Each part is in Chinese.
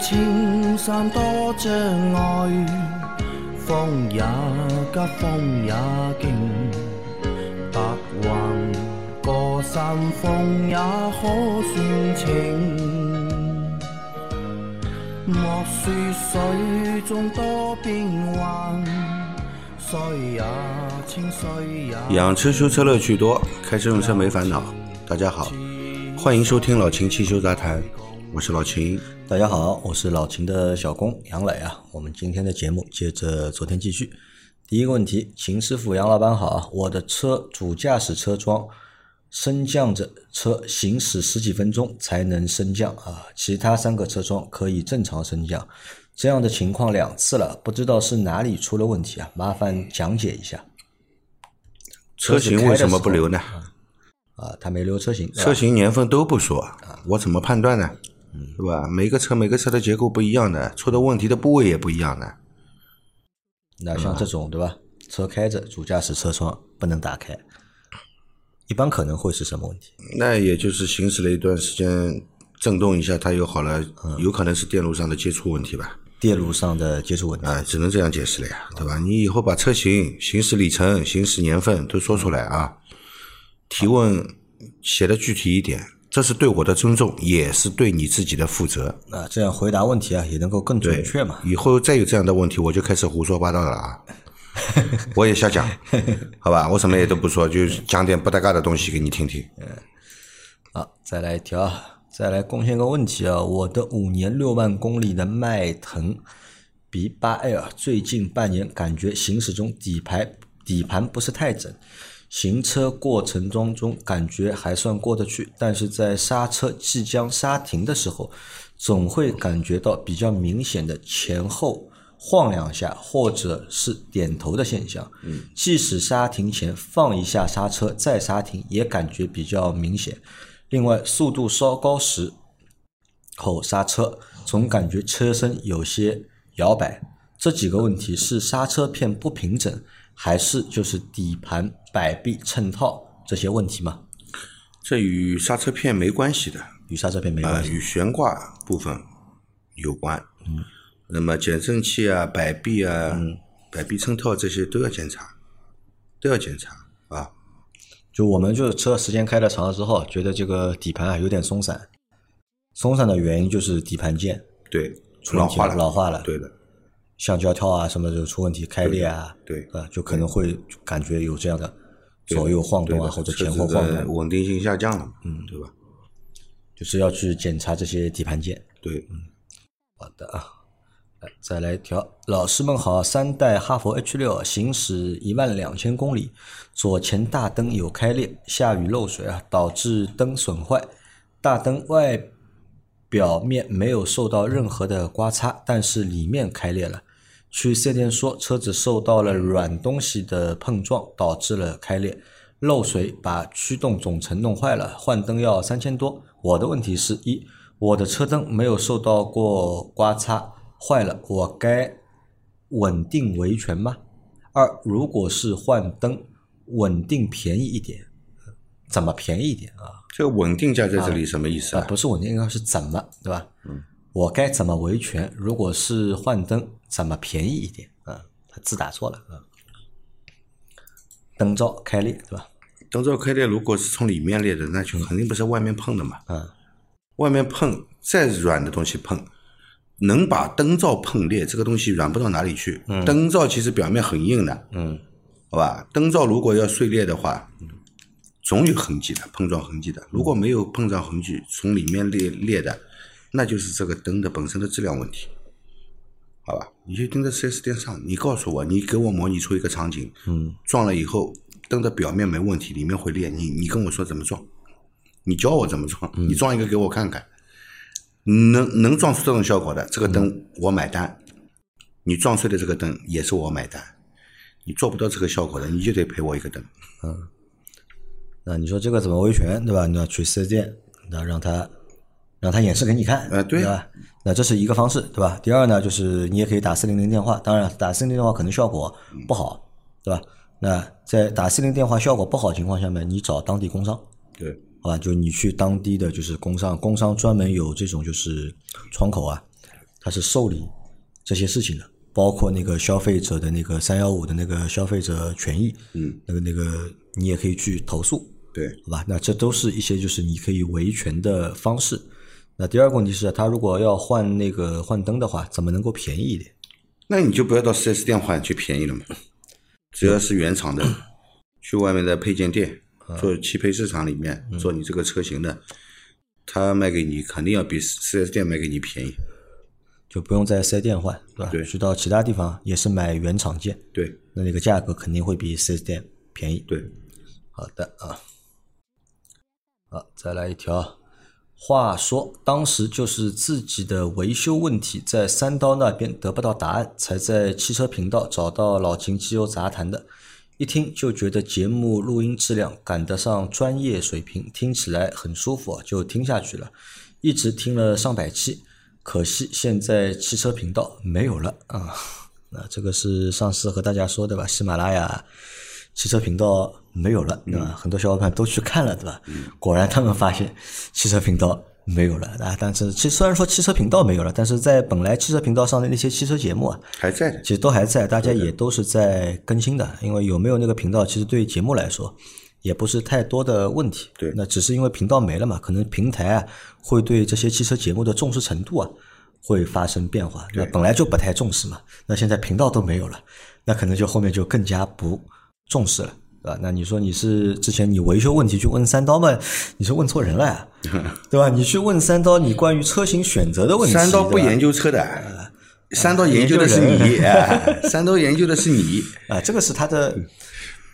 青山多障碍，风也急，风也劲，白云过山峰也可算情。莫说水中多变幻，水也清，水也养车修车乐趣多，开车用车没烦恼。大家好，欢迎收听老秦汽修杂谈，我是老秦。大家好，我是老秦的小工杨磊啊。我们今天的节目接着昨天继续。第一个问题，秦师傅、杨老板好啊。我的车主驾驶车窗升降着，车行驶十几分钟才能升降啊，其他三个车窗可以正常升降。这样的情况两次了，不知道是哪里出了问题啊？麻烦讲解一下。车型为什么不留呢？啊，他没留车型。车型年份都不说啊，我怎么判断呢？是吧？每个车每个车的结构不一样的，出的问题的部位也不一样的。那像这种对吧？车开着，主驾驶车窗不能打开，一般可能会是什么问题？那也就是行驶了一段时间，震动一下它又好了，有可能是电路上的接触问题吧？电路上的接触问题啊，只能这样解释了呀，对吧？你以后把车型、行驶里程、行驶年份都说出来啊，提问写的具体一点，这是对我的尊重，也是对你自己的负责。啊，这样回答问题啊也能够更准确嘛。以后再有这样的问题，我就开始胡说八道了啊！我也瞎讲，好吧？我什么也都不说，就讲点不搭嘎的东西给你听听。嗯 好，再来一条，再来贡献个问题啊！我的五年六万公里的迈腾 B 八 L 最近半年感觉行驶中底盘底盘不是太整，行车过程当中感觉还算过得去，但是在刹车即将刹停的时候，总会感觉到比较明显的前后晃两下或者是点头的现象。嗯，即使刹停前放一下刹车再刹停，也感觉比较明显。另外，速度稍高时后刹车，总感觉车身有些摇摆。这几个问题是刹车片不平整，还是就是底盘摆臂衬套这些问题吗？这与刹车片没关系的，与刹车片没啊，关系。与悬挂部分有关。嗯，那么减震器啊、摆臂啊、摆臂衬套这些都要检查，都要检查啊。就我们就是车时间开的长了之后，觉得这个底盘啊有点松散，松散的原因就是底盘件对，出老化了，老化了，对的，橡胶套啊什么就出问题，开裂啊，对啊，就可能会感觉有这样的左右晃动啊，或者前后晃动，稳定性下降了，嗯，对吧？就是要去检查这些底盘件。对，嗯好的啊，来再来一条，老师们好，三代哈弗 H 六行驶一万两千公里，左前大灯有开裂，下雨漏水啊，导致灯损坏，大灯外表面没有受到任何的刮擦，但是里面开裂了。去四 S 店说车子受到了软东西的碰撞，导致了开裂。漏水把驱动总成弄坏了，换灯要三千多。我的问题是一，我的车灯没有受到过刮擦，坏了，我该稳定维权吗？二，如果是换灯，稳定便宜一点，怎么便宜一点啊？这个稳定价在这里什么意思啊，啊？不是稳定，应该是怎么，对吧？嗯，我该怎么维权？如果是换灯，怎么便宜一点？啊，他字打错了啊。灯罩开裂，对吧？灯罩开裂，如果是从里面裂的，那就肯定不是外面碰的嘛。嗯，外面碰再软的东西碰，能把灯罩碰裂，这个东西软不到哪里去。灯罩其实表面很硬的，嗯，好吧？灯罩如果要碎裂的话，总有痕迹的，碰撞痕迹的。如果没有碰撞痕迹，从里面裂裂的，那就是这个灯的本身的质量问题，好吧？你去盯着 4S 店上，你告诉我，你给我模拟出一个场景，嗯，撞了以后灯的表面没问题，里面会裂，你你跟我说怎么撞，你教我怎么撞，你撞一个给我看看，能能撞出这种效果的，这个灯我买单，你撞碎的这个灯也是我买单，你做不到这个效果的，你就得赔我一个灯。那你说这个怎么维权，对吧？你要去四 S 店，那让他让他演示给你看，呃对吧？那这是一个方式，对吧？第二呢，就是你也可以打四零零电话，当然打四零零电话可能效果不好，对吧？那在打四零电话效果不好的情况下面，你找当地工商，对，好吧？就你去当地的就是工商，工商专门有这种就是窗口啊，它是受理这些事情的，包括那个消费者的那个三幺五的那个消费者权益，嗯，那个那个你也可以去投诉，对，好吧？那这都是一些就是你可以维权的方式。那第二个问题是，他如果要换那个换灯的话，怎么能够便宜一点？那你就不要到 4S 店换，就便宜了嘛。只要是原厂的，去外面的配件店做汽配市场里面做你这个车型的，他卖给你肯定要比 4S 店卖给你便宜。就不用在四 S 店换，对吧？对去到其他地方也是买原厂件，对那那个价格肯定会比四 S 店便宜。对，好的啊，好，再来一条。话说，当时就是自己的维修问题，在三刀那边得不到答案，才在汽车频道找到老秦机油杂谈的。一听就觉得节目录音质量赶得上专业水平，听起来很舒服，就听下去了。一直听了上百期，可惜现在汽车频道没有了啊。那这个是上次和大家说的吧？喜马拉雅汽车频道没有了，对吧？很多小伙伴都去看了，对吧？果然他们发现汽车频道没有了啊。但是，其实虽然说汽车频道没有了，但是在本来汽车频道上的那些汽车节目啊，还在的。其实都还在，大家也都是在更新的。因为有没有那个频道，其实对节目来说也不是太多的问题。对那只是因为频道没了嘛，可能平台啊会对这些汽车节目的重视程度啊会发生变化。那本来就不太重视嘛，那现在频道都没有了，那可能就后面就更加不重视了。对吧？那你说你是之前你维修问题去问三刀嘛？你是问错人了呀，对吧？你去问三刀，你关于车型选择的问题，三刀不研究车的，三刀研究的是你，哎三刀研究的是你。啊，这个是他的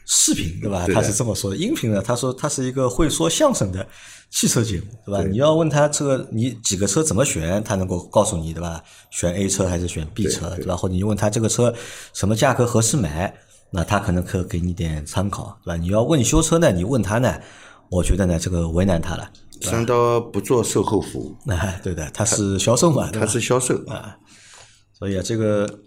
视频对吧？对他是这么说的。音频呢，他说他是一个会说相声的汽车节目，对吧？你要问他这个你几个车怎么选，他能够告诉你，对吧？选 A 车还是选 B 车，对吧？或者你问他这个车什么价格合适买，那他可能可给你点参考，对吧？你要问修车呢，你问他呢，我觉得呢这个为难他了。三刀不做售后服务，哎，对的，他是销售嘛，他是销售啊。所以啊，这个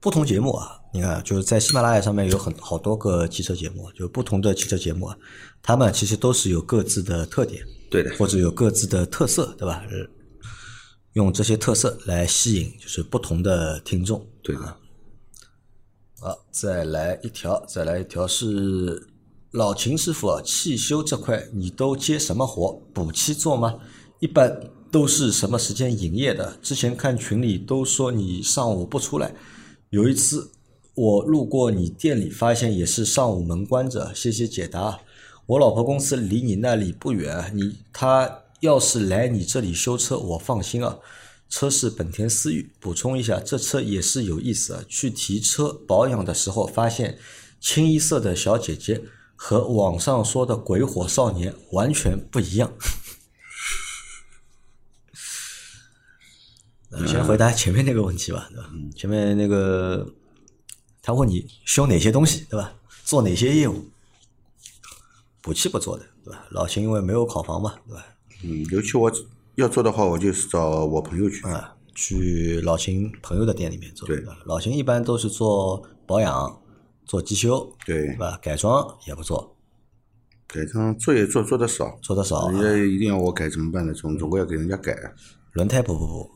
不同节目啊，你看就是在喜马拉雅上面有很好多个汽车节目，就不同的汽车节目啊，他们其实都是有各自的特点，对的，或者有各自的特色，对吧？呃用这些特色来吸引就是不同的听众。对的。好，再来一条，再来一条是老秦师傅啊，汽修这块你都接什么活？补漆做吗？一般都是什么时间营业的？之前看群里都说你上午不出来，有一次我路过你店里，发现也是上午门关着。谢谢解答。我老婆公司离你那里不远，你她要是来你这里修车，我放心啊。车是本田思域，补充一下，这车也是有意思啊。去提车保养的时候，发现清一色的小姐姐和网上说的鬼火少年完全不一样。你先回答前面那个问题吧，对吧？前面那个他问你修哪些东西，对吧？做哪些业务？补漆不做的，对吧？老秦因为没有考房嘛，对吧？嗯，尤其我要做的话，我就是找我朋友去。啊，去老秦朋友的店里面做。对老秦一般都是做保养、做机修，对对吧？改装也不做，改装做也做，做的少。做的少啊。人家一定要我改怎么办呢？总总归要给人家改。轮胎补不补？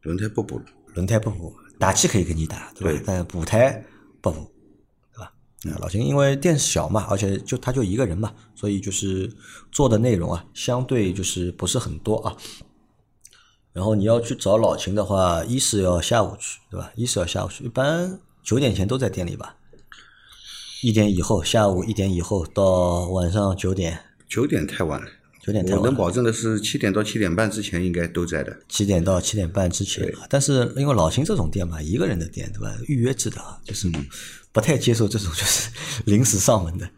轮胎不补，轮胎不补，打气可以给你打，对吧？对但补胎不补，啊老秦因为店小嘛，而且就他就一个人嘛，所以就是做的内容啊，相对就是不是很多啊。然后你要去找老秦的话，一是要下午去，对吧？一是要下午去，一般九点前都在店里吧。一点以后，下午一点以后到晚上九点，九点太晚了。九点太晚。我能保证的是七点到七点半之前应该都在的。七点到七点半之前，但是因为老秦这种店嘛，一个人的店对吧？预约制的啊，就是不太接受这种 就是临时上门的，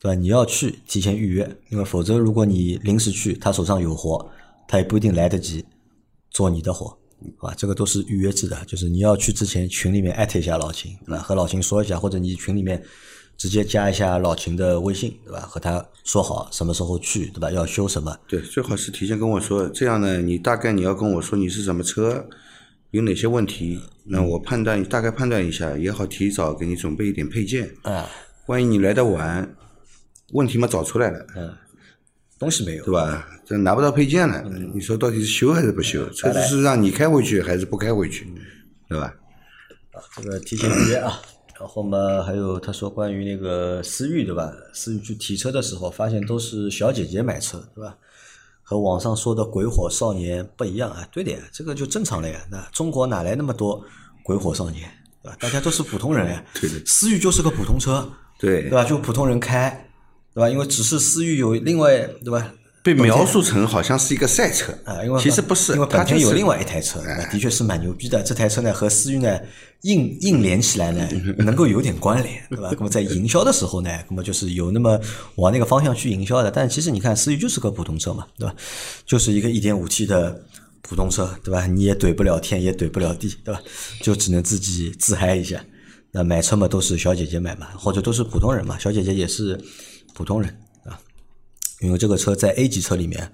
对吧？你要去提前预约，因为否则如果你临时去，他手上有活，他也不一定来得及做你的活，好吧？这个都是预约制的，就是你要去之前群里面艾特一下老秦，对吧？和老秦说一下，或者你群里面直接加一下老秦的微信，对吧？和他说好什么时候去，对吧？要修什么，对，最好是提前跟我说，这样呢，你大概你要跟我说你是什么车，有哪些问题，那我判断大概判断一下，也好提早给你准备一点配件。啊，万一你来的晚，问题嘛找出来了，嗯，东西没有对，吧？这拿不到配件了，嗯你说到底是修还是不修？车子是让你开回去还是不开回去，嗯对吧？啊这个提前预约啊。然后嘛，还有他说关于那个思域对吧？思域去提车的时候，发现都是小姐姐买车对吧？和网上说的鬼火少年不一样啊，对的呀，这个就正常了呀。那中国哪来那么多鬼火少年对吧？大家都是普通人呀。对的思域就是个普通车，对对吧？就普通人开，对吧？因为只是思域有另外对吧？被描述成好像是一个赛车啊，因为其实不是，因为本田有另外一台车，的确是蛮牛逼的。这台车呢和思域呢硬硬连起来呢，能够有点关联，对吧？那么在营销的时候呢，那么就是有那么往那个方向去营销的。但其实你看思域就是个普通车嘛，对吧？就是一个一点五 T 的普通车，对吧？你也怼不了天，也怼不了地，对吧？就只能自己自嗨一下。那买车嘛都是小姐姐买嘛，或者都是普通人嘛，小姐姐也是普通人啊。因为这个车在 A 级车里面，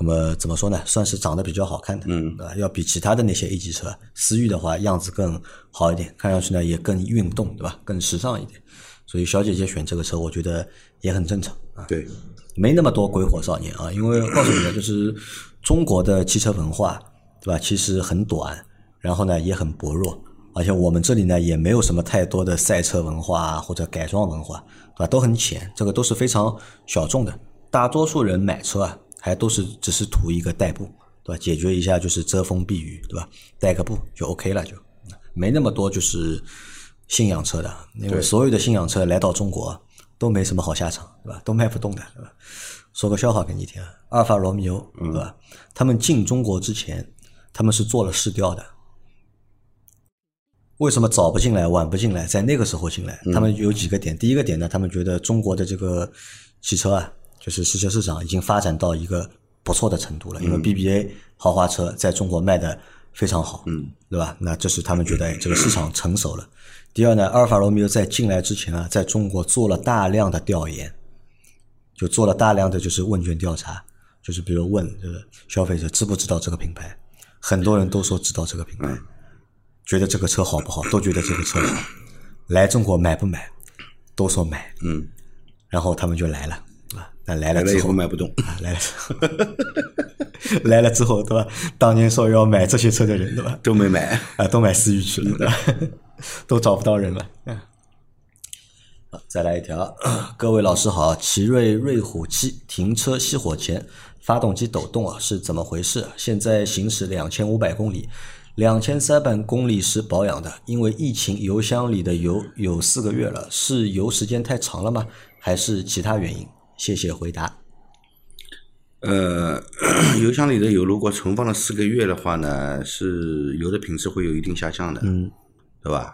那么怎么说呢？算是长得比较好看的，嗯，对吧？要比其他的那些 A 级车，思域的话样子更好一点，看上去呢也更运动，对吧？更时尚一点。所以小姐姐选这个车，我觉得也很正常啊。对，没那么多鬼火少年啊，因为告诉你呢，就是中国的汽车文化，对吧？其实很短，然后呢也很薄弱，而且我们这里呢也没有什么太多的赛车文化啊或者改装文化，对吧？都很浅，这个都是非常小众的。大多数人买车啊，还都是只是图一个代步，对吧？解决一下就是遮风避雨，对吧？代个步就 OK 了，就没那么多就是信仰车的，因为所有的信仰车来到中国都没什么好下场，对吧？都卖不动的，对吧？说个笑话给你听啊，阿尔法罗密欧，对吧？他们进中国之前，他们是做了试调的。为什么早不进来，晚不进来，在那个时候进来？他们有几个点。第一个点呢，他们觉得中国的这个汽车啊，就是汽车市场已经发展到一个不错的程度了，因为 BBA 豪华车在中国卖的非常好，嗯，对吧？那这是他们觉得哎这个市场成熟了。第二呢，阿尔法罗密欧在进来之前啊，在中国做了大量的调研，就做了大量的就是问卷调查，就是比如问这个消费者知不知道这个品牌，很多人都说知道这个品牌，觉得这个车好不好，都觉得这个车好，来中国买不买，都说买，嗯，然后他们就来了啊，那来来了之后后卖不动，啊，来了之后，来了之后，对吧？当年说要买这些车的人，对吧？都没买。啊，都买思域去了，对吧？都找不到人了。嗯好再来一条，各位老师好，奇瑞瑞虎七停车熄火前发动机抖动啊，是怎么回事？现在行驶两千五百公里，两千三百公里时保养的，因为疫情油箱里的油有四个月了，是油时间太长了吗？还是其他原因？谢谢回答。呃，油箱里的油如果存放了四个月的话呢，是油的品质会有一定下降的，嗯，对吧？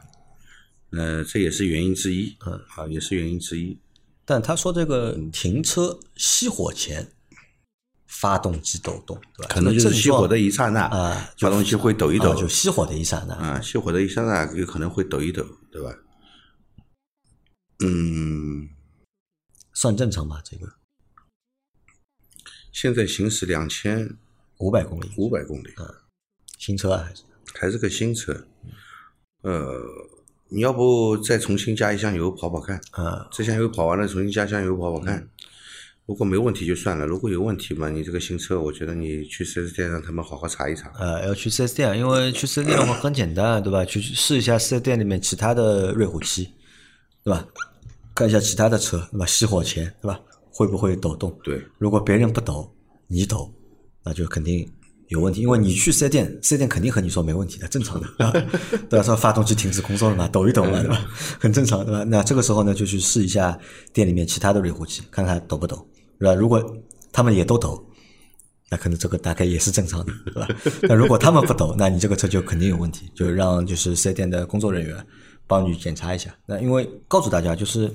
呃，这也是原因之一，嗯，啊，也是原因之一。但他说这个停车熄火前发动机抖动，对吧？可能就是熄火的一刹那，啊发动机会抖一抖，啊就熄火的一刹那。啊，熄火的一刹那有可能会抖一抖，对吧？嗯，算正常吧？这个现在行驶两千五百公里，五百公里，嗯新车啊还是？还是个新车，呃，你要不再重新加一箱油跑跑看？啊，这箱油跑完了，重新加箱油跑跑看。如果没问题就算了，如果有问题嘛，你这个新车，我觉得你去四 S 店让他们好好查一查。呃，要去四 S 店，因为去四 S 店的话很简单，对吧？去试一下四 S 店里面其他的瑞虎七，对吧？看一下其他的车，那么？熄火前，对吧？会不会抖动？对，如果别人不抖，你抖，那就肯定有问题，因为你去四 S 店，四 S 店肯定和你说没问题的，正常的，对吧？说发动机停止工作了嘛，抖一抖嘛，对吧？很正常，对吧？那这个时候呢，就去试一下店里面其他的瑞虎七，看看抖不抖，对吧？如果他们也都抖，那可能这个大概也是正常的，对吧？那如果他们不抖，那你这个车就肯定有问题，就让就是四 S 店的工作人员帮你检查一下。那因为告诉大家，就是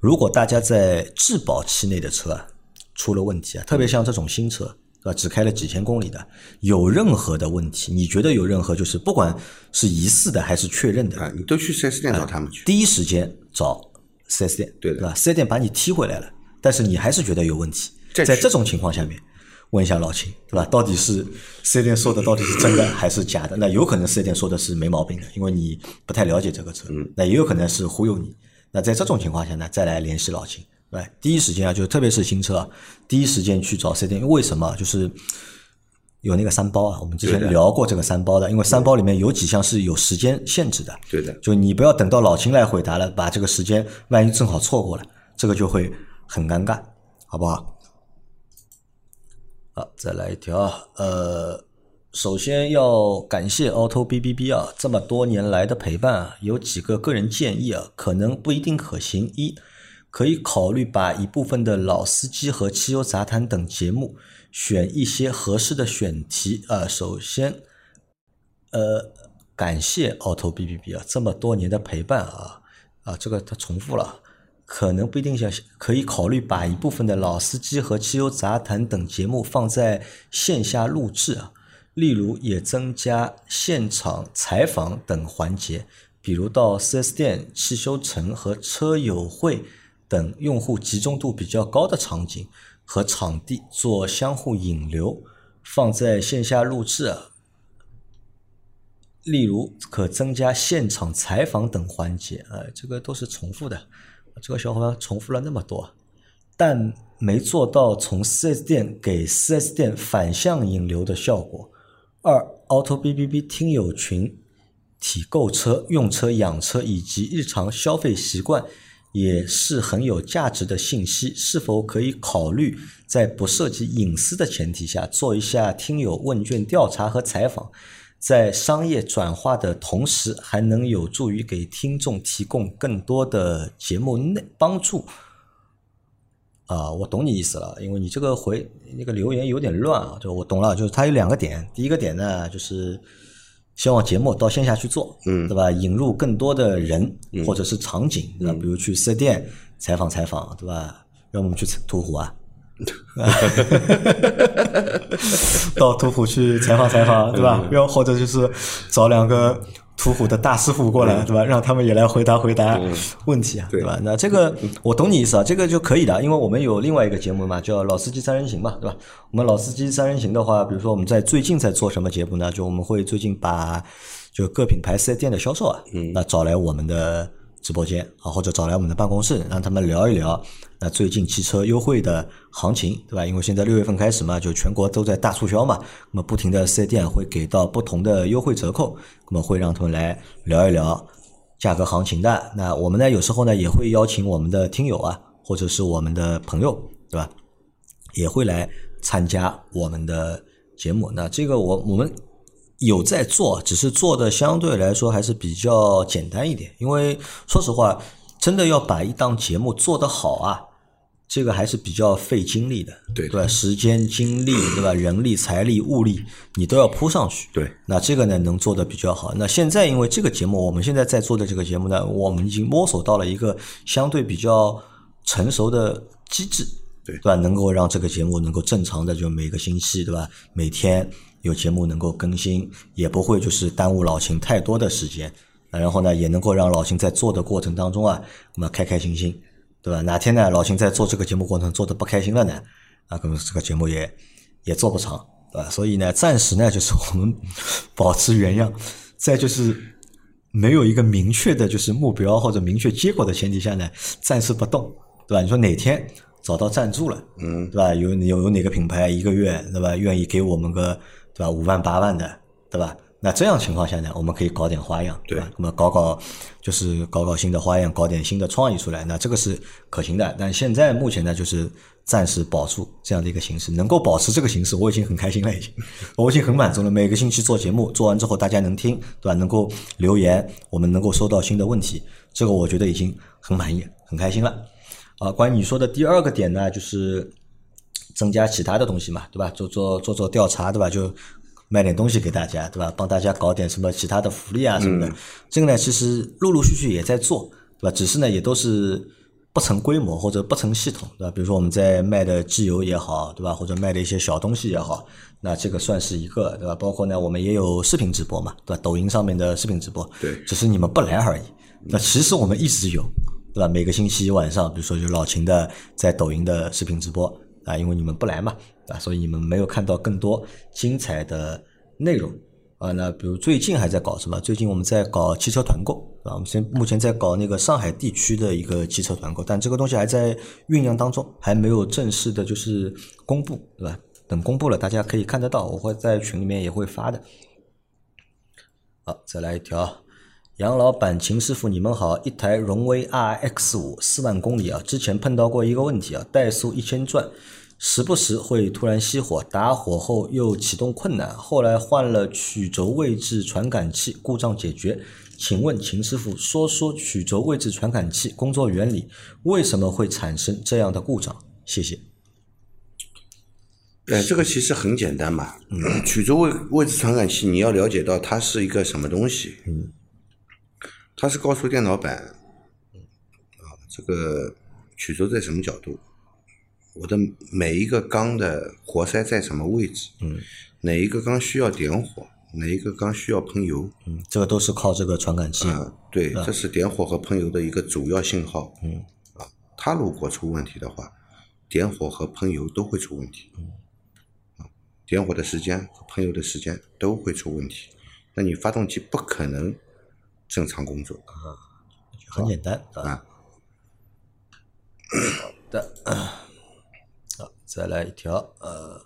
如果大家在质保期内的车啊出了问题啊，特别像这种新车，对吧？只开了几千公里的，有任何的问题，你觉得有任何就是不管是疑似的还是确认的，啊，你都去四 S 店找他们去。第一时间找四 S 店，对的吧？四 S 店把你踢回来了，但是你还是觉得有问题，在这种情况下面，问一下老秦，对吧？到底是四 S 店说的到底是真的 还是假的？那有可能四 S 店说的是没毛病的，因为你不太了解这个车，嗯那也有可能是忽悠你。那在这种情况下呢，再来联系老秦，对对吧？第一时间啊，就特别是新车啊，第一时间去找四 S 店，因为为什么？就是有那个三包啊，我们之前聊过这个三包的，因为三包里面有几项是有时间限制的，对的，就你不要等到老秦来回答了，把这个时间万一正好错过了，这个就会很尴尬，好不好？好，再来一条啊，呃，首先要感谢 Auto B B B 啊，这么多年来的陪伴啊，有几个个人建议啊，可能不一定可行。一，可以考虑把一部分的老司机和汽油杂谈等节目选一些合适的选题啊。首先，呃，感谢 Auto B B B 啊，这么多年的陪伴啊啊，这个他重复了，可能不一定想可以考虑把一部分的老司机和汽油杂谈等节目放在线下录制啊，例如也增加现场采访等环节，比如到 4S 店、汽修城和车友会等用户集中度比较高的场景和场地做相互引流，放在线下录制。例如，可增加现场采访等环节，呃，这个都是重复的。这个小伙伴重复了那么多，但没做到从 4S 店给 4S 店反向引流的效果。二，Auto B B B 听友群体购车、用车、养车以及日常消费习惯，也是很有价值的信息。是否可以考虑在不涉及隐私的前提下，做一下听友问卷调查和采访？在商业转化的同时，还能有助于给听众提供更多的节目内帮助。啊，我懂你意思了，因为你这个回那个留言有点乱啊，就我懂了，就是它有两个点，第一个点呢，就是希望节目到线下去做，嗯对吧？引入更多的人或者是场景，对吧？比如去四 S 店采访采访，对吧？让我们去途虎啊，到途虎去采访采访，对吧？要或者就是找两个途虎的大师傅过来，对吧？让他们也来回答回答问题啊，对吧？那这个我懂你意思啊，这个就可以的，因为我们有另外一个节目嘛，叫《老司机三人行》嘛，对吧？我们《老司机三人行》的话，比如说我们在最近在做什么节目呢？就我们会最近把就各品牌四 S 店的销售啊，那找来我们的直播间啊，或者找来我们的办公室，让他们聊一聊那最近汽车优惠的行情，对吧？因为现在六月份开始嘛，就全国都在大促销嘛，那么不停的四 S 店会给到不同的优惠折扣，那么会让他们来聊一聊价格行情的。那我们呢，有时候呢也会邀请我们的听友啊，或者是我们的朋友，对吧？也会来参加我们的节目。那这个我我们有在做，只是做的相对来说还是比较简单一点。因为说实话，真的要把一档节目做得好啊，这个还是比较费精力的，对对吧？时间、精力，对吧？人力、财力、物力，你都要扑上去。对，那这个呢能做的比较好。那现在因为这个节目，我们现在在做的这个节目呢，我们已经摸索到了一个相对比较成熟的机制，对对吧？能够让这个节目能够正常的就每个星期，对吧？每天有节目能够更新，也不会就是耽误老秦太多的时间。那然后呢，也能够让老秦在做的过程当中啊，那么开开心心，对吧？哪天呢，老秦在做这个节目过程做的不开心了呢，啊，可能这个节目也也做不长，对吧？所以呢，暂时呢，就是我们 保持原样，再就是没有一个明确的就是目标或者明确结果的前提下呢，暂时不动，对吧？你说哪天找到赞助了，嗯，对吧？有有有哪个品牌一个月，对吧？愿意给我们个对吧五万八万的，对吧？那这样情况下呢，我们可以搞点花样，对吧？那么搞搞就是搞搞新的花样，搞点新的创意出来，那这个是可行的。但现在目前呢，就是暂时保住这样的一个形式，能够保持这个形式，我已经很开心了，已经，我已经很满足了。每个星期做节目，做完之后大家能听，对吧？能够留言，我们能够收到新的问题，这个我觉得已经很满意，很开心了。啊，关于你说的第二个点呢，就是增加其他的东西嘛，对吧？做做做做调查，对吧？就卖点东西给大家，对吧？帮大家搞点什么其他的福利啊什么的。这个呢，其实陆陆续续也在做，对吧？只是呢，也都是不成规模或者不成系统，对吧？比如说我们在卖的机油也好，对吧？或者卖的一些小东西也好，那这个算是一个，对吧？包括呢，我们也有视频直播嘛，对吧？抖音上面的视频直播，对只是你们不来而已。那其实我们一直有，对吧？每个星期晚上，比如说有老秦的在抖音的视频直播啊，因为你们不来嘛，啊，所以你们没有看到更多精彩的内容啊，那比如最近还在搞什么？最近我们在搞汽车团购，啊，我们现目前在搞那个上海地区的一个汽车团购，但这个东西还在酝酿当中，还没有正式的就是公布，对吧？等公布了，大家可以看得到，我会在群里面也会发的。好，再来一条，杨老板、秦师傅，你们好，一台荣威 RX 五四万公里啊，之前碰到过一个问题啊，怠速一千转。时不时会突然熄火，打火后又启动困难，后来换了曲轴位置传感器，故障解决。请问秦师傅，说说曲轴位置传感器工作原理，为什么会产生这样的故障？谢谢。呃，这个其实很简单嘛。嗯，曲轴位位置传感器，你要了解到它是一个什么东西。嗯，它是高速电脑板。啊，这个曲轴在什么角度？我的每一个缸的活塞在什么位置？嗯，哪一个缸需要点火？哪一个缸需要喷油？嗯，这个都是靠这个传感器。啊，对，这是点火和喷油的一个主要信号。嗯，啊，它如果出问题的话，点火和喷油都会出问题。嗯，啊，点火的时间和喷油的时间都会出问题，那你发动机不可能正常工作。啊，很简单啊。好的。再来一条，呃，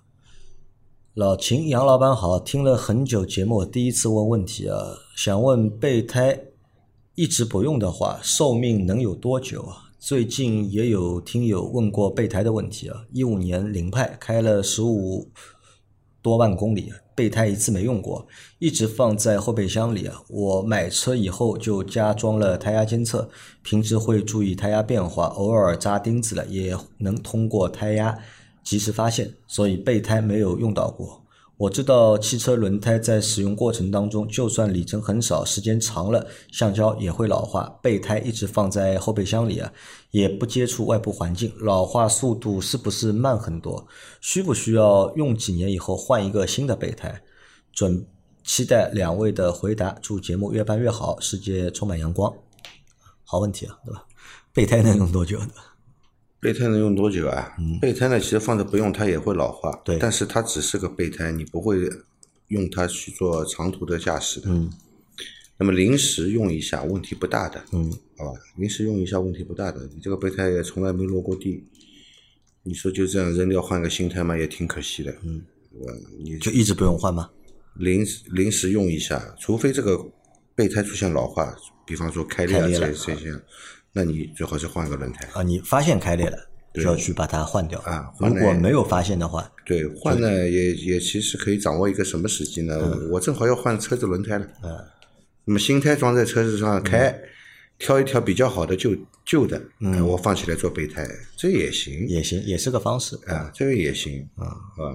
老秦杨老板好，听了很久节目，第一次问问题啊，想问备胎一直不用的话，寿命能有多久啊？最近也有听友问过备胎的问题啊，一五年凌派开了十五多万公里，备胎一次没用过，一直放在后备箱里啊。我买车以后就加装了胎压监测，平时会注意胎压变化，偶尔扎钉子了也能通过胎压。及时发现，所以备胎没有用到过。我知道汽车轮胎在使用过程当中，就算里程很少，时间长了，橡胶也会老化。备胎一直放在后备箱里啊，也不接触外部环境，老化速度是不是慢很多？需不需要用几年以后换一个新的备胎？准期待两位的回答。祝节目越办越好，世界充满阳光。好问题啊，对吧？备胎能用多久呢？备胎能用多久啊？备胎呢，其实放着不用它也会老化。对，但是它只是个备胎，你不会用它去做长途的驾驶的。嗯。那么临时用一下，问题不大的。嗯。好吧，临时用一下问题不大的。你这个备胎也从来没落过地，你说就这样扔掉换个新胎嘛，也挺可惜的。嗯。我你就一直不用换吗？临临时用一下，除非这个备胎出现老化，比方说开裂啊这这些。那你最好是换个轮胎啊！你发现开裂了，就要去把它换掉啊。如果没有发现的话，对换呢也也其实可以掌握一个什么时机呢？我正好要换车子轮胎了，嗯，那么新胎装在车子上开，挑一条比较好的旧旧的，嗯，我放起来做备胎，这也行，也行，也是个方式啊，这个也行啊啊。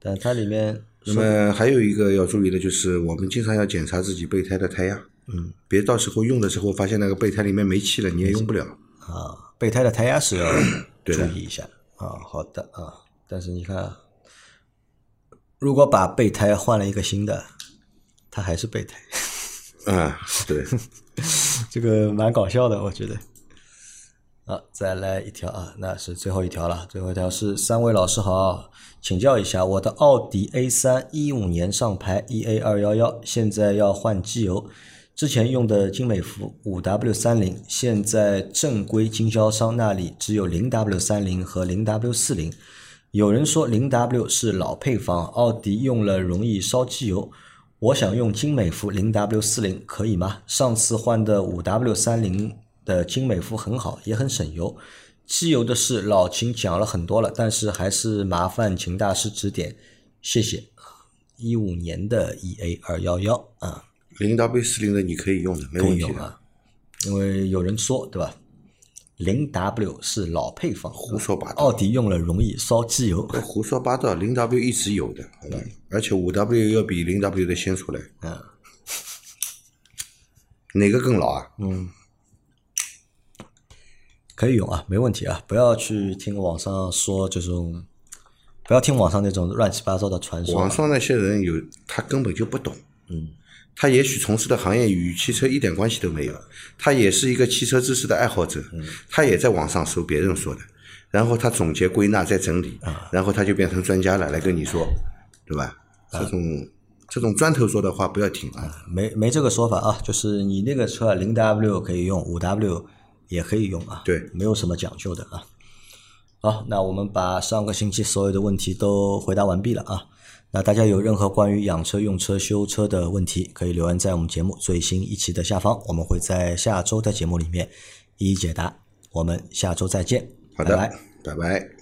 但它里面，那么还有一个要注意的就是，我们经常要检查自己备胎的胎压。嗯，别到时候用的时候发现那个备胎里面没气了，你也用不了啊。备胎的胎压是要 注意一下啊。好的啊，但是你看，如果把备胎换了一个新的，它还是备胎。啊，对，这个蛮搞笑的，我觉得。啊，再来一条啊，那是最后一条了。最后一条是三位老师好，请教一下，我的奥迪 A 三一五年上牌 EA 二幺幺，现在要换机油。之前用的金美孚五 W 三零，现在正规经销商那里只有零 W 三零和零 W 四零。有人说零 W 是老配方，奥迪用了容易烧机油。我想用金美孚零 W 四零，可以吗？上次换的五 W 三零的金美孚很好，也很省油。机油的事老秦讲了很多了，但是还是麻烦秦大师指点，谢谢。一五年的 EA 二幺幺啊。零 W 四零的你可以用的，没问题的。因为有人说，对吧？零 W 是老配方，胡说八道。奥迪用了容易烧机油，胡说八道。零 W 一直有的？而且五 W 要比零 W 的先出来。嗯。哪个更老啊？嗯。可以用啊，没问题啊！不要去听网上说这种，不要听网上那种乱七八糟的传说。网上那些人有，他根本就不懂。嗯。他也许从事的行业与汽车一点关系都没有，他也是一个汽车知识的爱好者，他也在网上搜别人说的，然后他总结归纳再整理，然后他就变成专家了，来跟你说，对吧？这种这种砖头说的话不要听啊。没没这个说法啊，就是你那个车零 W 可以用，五 W 也可以用啊，对没有什么讲究的啊。好，那我们把上个星期所有的问题都回答完毕了啊。那大家有任何关于养车、用车、修车的问题，可以留言在我们节目最新一期的下方，我们会在下周的节目里面一一解答。我们下周再见，好的拜拜。拜拜